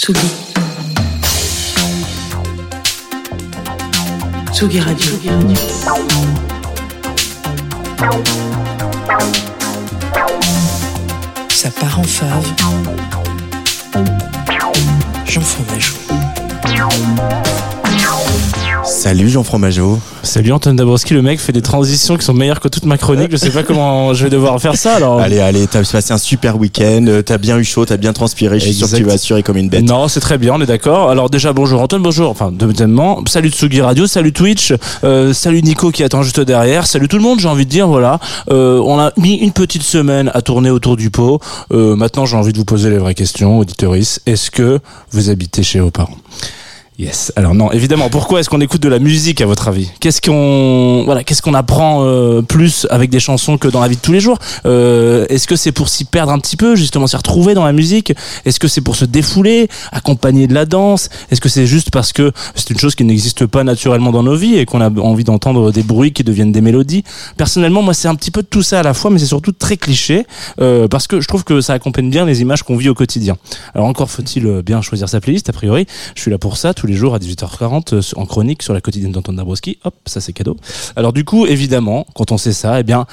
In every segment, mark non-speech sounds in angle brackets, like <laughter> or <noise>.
Tsugi. Tsugi Radio. Ça part en fave. Jean Fromageau. Salut Jean Fromageau. Salut Antoine Dabrowski, le mec fait des transitions qui sont meilleures que toute ma chronique. Je sais pas comment <laughs> je vais devoir faire ça alors. Allez, allez, t'as passé un super week-end, euh, t'as bien eu chaud, t'as bien transpiré, je suis sûr que tu vas assurer comme une bête. Non, c'est très bien, on est d'accord. Alors déjà, bonjour Antoine, bonjour. Enfin, deuxièmement, salut Tsugi Radio, salut Twitch, euh, salut Nico qui attend juste derrière, salut tout le monde, j'ai envie de dire, voilà. Euh, on a mis une petite semaine à tourner autour du pot. Euh, maintenant, j'ai envie de vous poser les vraies questions, auditoris. Est-ce que vous habitez chez vos parents? Yes. Alors non, évidemment. Pourquoi est-ce qu'on écoute de la musique à votre avis? Qu'est-ce qu'on voilà, qu'est-ce qu'on apprend euh, plus avec des chansons que dans la vie de tous les jours? Euh, Est-ce que c'est pour s'y perdre un petit peu, justement s'y retrouver dans la musique? Est-ce que c'est pour se défouler, accompagner de la danse? Est-ce que c'est juste parce que c'est une chose qui n'existe pas naturellement dans nos vies et qu'on a envie d'entendre des bruits qui deviennent des mélodies? Personnellement, moi, c'est un petit peu tout ça à la fois, mais c'est surtout très cliché euh, parce que je trouve que ça accompagne bien les images qu'on vit au quotidien. Alors encore faut-il bien choisir sa playlist. A priori, je suis là pour ça les jours à 18h40 euh, en chronique sur la quotidienne d'Antoine Dabrowski. Hop, ça c'est cadeau. Alors du coup, évidemment, quand on sait ça, eh bien,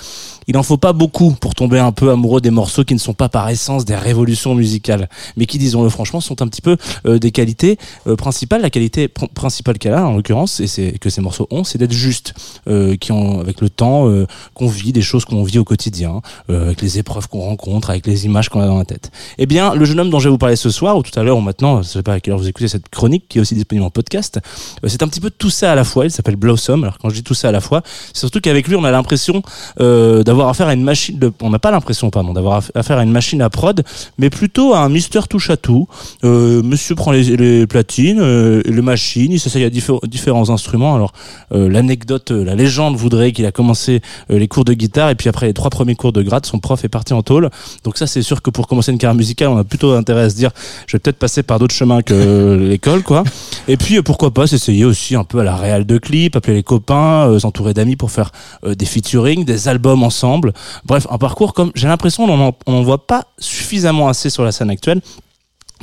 il en faut pas beaucoup pour tomber un peu amoureux des morceaux qui ne sont pas par essence des révolutions musicales, mais qui, disons-le franchement, sont un petit peu euh, des qualités euh, principales. La qualité principale qu'elle a, en l'occurrence, et c'est que ces morceaux ont, c'est d'être juste, qui ont, avec le temps, qu'on vit des choses qu'on vit au quotidien, avec les épreuves qu'on rencontre, avec les images qu'on a dans la tête. Eh bien, le jeune homme dont je vais vous parler ce soir, ou tout à l'heure, ou maintenant, je sais pas à quelle heure vous écoutez cette chronique, qui est aussi disponible podcast, c'est un petit peu tout ça à la fois. Il s'appelle Blossom. Alors quand je dis tout ça à la fois, c'est surtout qu'avec lui, on a l'impression d'avoir d'avoir affaire à une machine de, on n'a pas l'impression, pardon, d'avoir affaire à une machine à prod, mais plutôt à un Mister touche à tout. Euh, monsieur prend les, les platines, euh, les machines, il s'essaye à différents instruments. Alors euh, l'anecdote, euh, la légende voudrait qu'il a commencé euh, les cours de guitare et puis après les trois premiers cours de grade, son prof est parti en tôle. Donc ça, c'est sûr que pour commencer une carrière musicale, on a plutôt intérêt à se dire, je vais peut-être passer par d'autres chemins que l'école, quoi. Et puis pourquoi pas s'essayer aussi un peu à la réal de clip, appeler les copains, s'entourer d'amis pour faire des featuring, des albums ensemble Bref, un parcours comme j'ai l'impression qu'on n'en voit pas suffisamment assez sur la scène actuelle.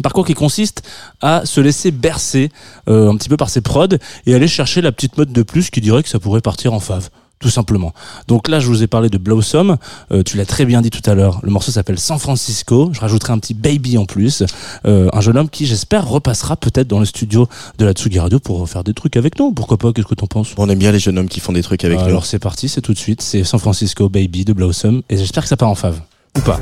Parcours qui consiste à se laisser bercer euh, un petit peu par ses prods et aller chercher la petite mode de plus qui dirait que ça pourrait partir en fave tout simplement. Donc là, je vous ai parlé de Blossom, euh, tu l'as très bien dit tout à l'heure, le morceau s'appelle San Francisco, je rajouterai un petit baby en plus, euh, un jeune homme qui j'espère repassera peut-être dans le studio de la Tsugi Radio pour faire des trucs avec nous, pourquoi pas, qu'est-ce que t'en penses? On aime bien les jeunes hommes qui font des trucs avec nous. Alors c'est parti, c'est tout de suite, c'est San Francisco Baby de Blossom, et j'espère que ça part en fave, ou pas.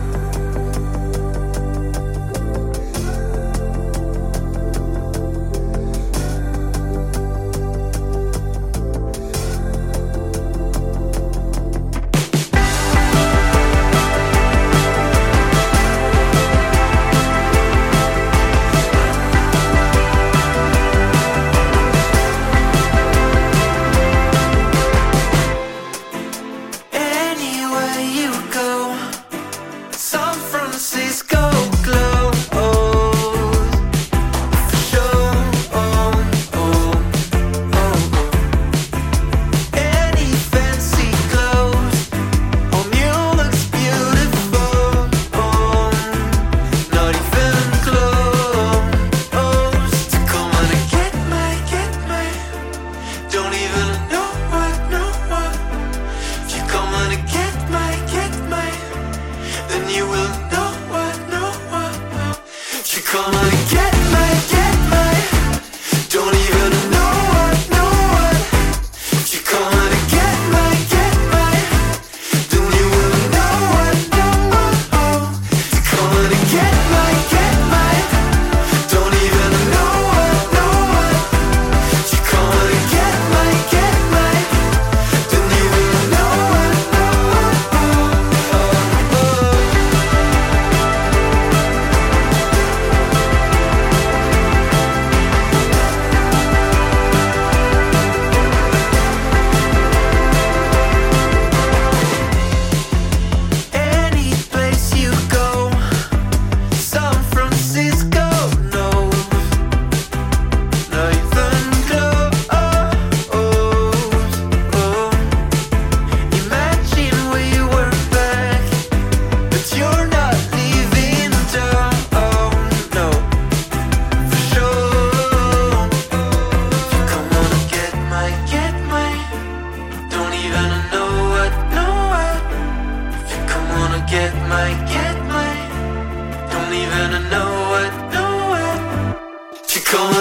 even know it, know it. You call